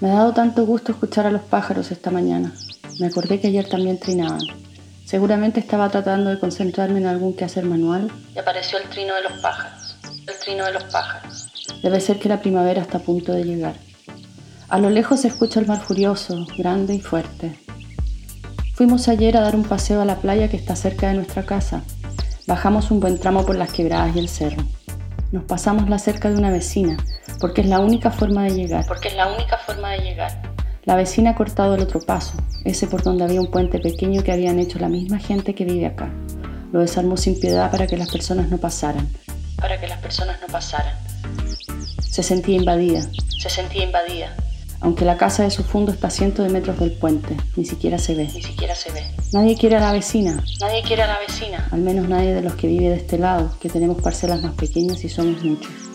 Me ha dado tanto gusto escuchar a los pájaros esta mañana. Me acordé que ayer también trinaban. Seguramente estaba tratando de concentrarme en algún quehacer manual y apareció el trino de los pájaros. El trino de los pájaros. Debe ser que la primavera está a punto de llegar. A lo lejos se escucha el mar furioso, grande y fuerte. Fuimos ayer a dar un paseo a la playa que está cerca de nuestra casa. Bajamos un buen tramo por las quebradas y el cerro. Nos pasamos la cerca de una vecina, porque es la única forma de llegar. Porque es la única forma de llegar. La vecina ha cortado el otro paso, ese por donde había un puente pequeño que habían hecho la misma gente que vive acá. Lo desarmó sin piedad para que las personas no pasaran. Para que las personas no pasaran. Se sentía invadida. Se sentía invadida. Aunque la casa de su fondo está a cientos de metros del puente, ni siquiera se ve. Ni siquiera se ve. Nadie quiere a la vecina. Nadie quiere a la vecina. Al menos nadie de los que vive de este lado, que tenemos parcelas más pequeñas y somos muchos.